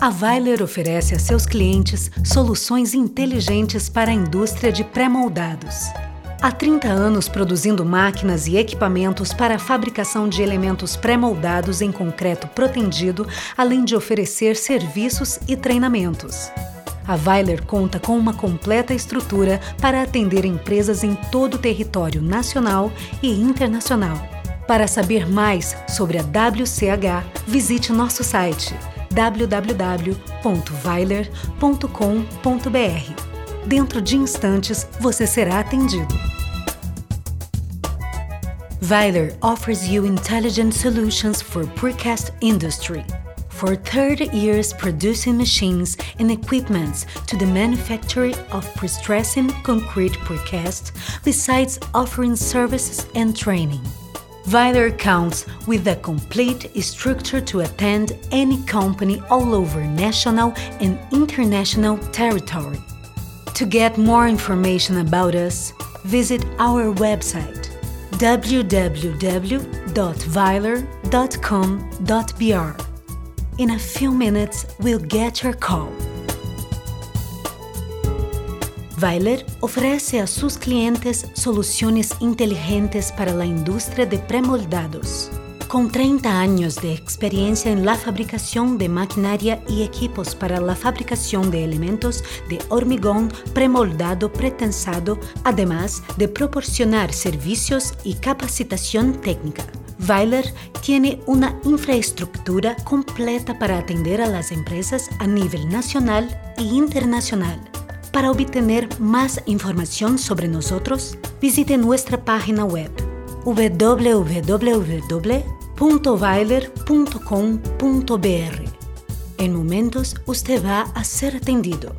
A Weiler oferece a seus clientes soluções inteligentes para a indústria de pré-moldados. Há 30 anos produzindo máquinas e equipamentos para a fabricação de elementos pré-moldados em concreto protendido, além de oferecer serviços e treinamentos. A Weiler conta com uma completa estrutura para atender empresas em todo o território nacional e internacional. Para saber mais sobre a WCH, visite nosso site www.weiler.com.br. Dentro de instantes, você será atendido. Weiler offers you intelligent solutions for precast industry. For 30 years producing machines and equipments to the manufacture of pre-stressing concrete precast, besides offering services and training. Weiler counts with a complete structure to attend any company all over national and international territory. To get more information about us, visit our website www.weiler.com.br. In a few minutes, we'll get your call. Weiler ofrece a sus clientes soluciones inteligentes para la industria de premoldados. Con 30 años de experiencia en la fabricación de maquinaria y equipos para la fabricación de elementos de hormigón premoldado pretensado, además de proporcionar servicios y capacitación técnica. Weiler tiene una infraestructura completa para atender a las empresas a nivel nacional e internacional. Para obtener más información sobre nosotros, visite nuestra página web www.weiler.com.br. En momentos usted va a ser atendido.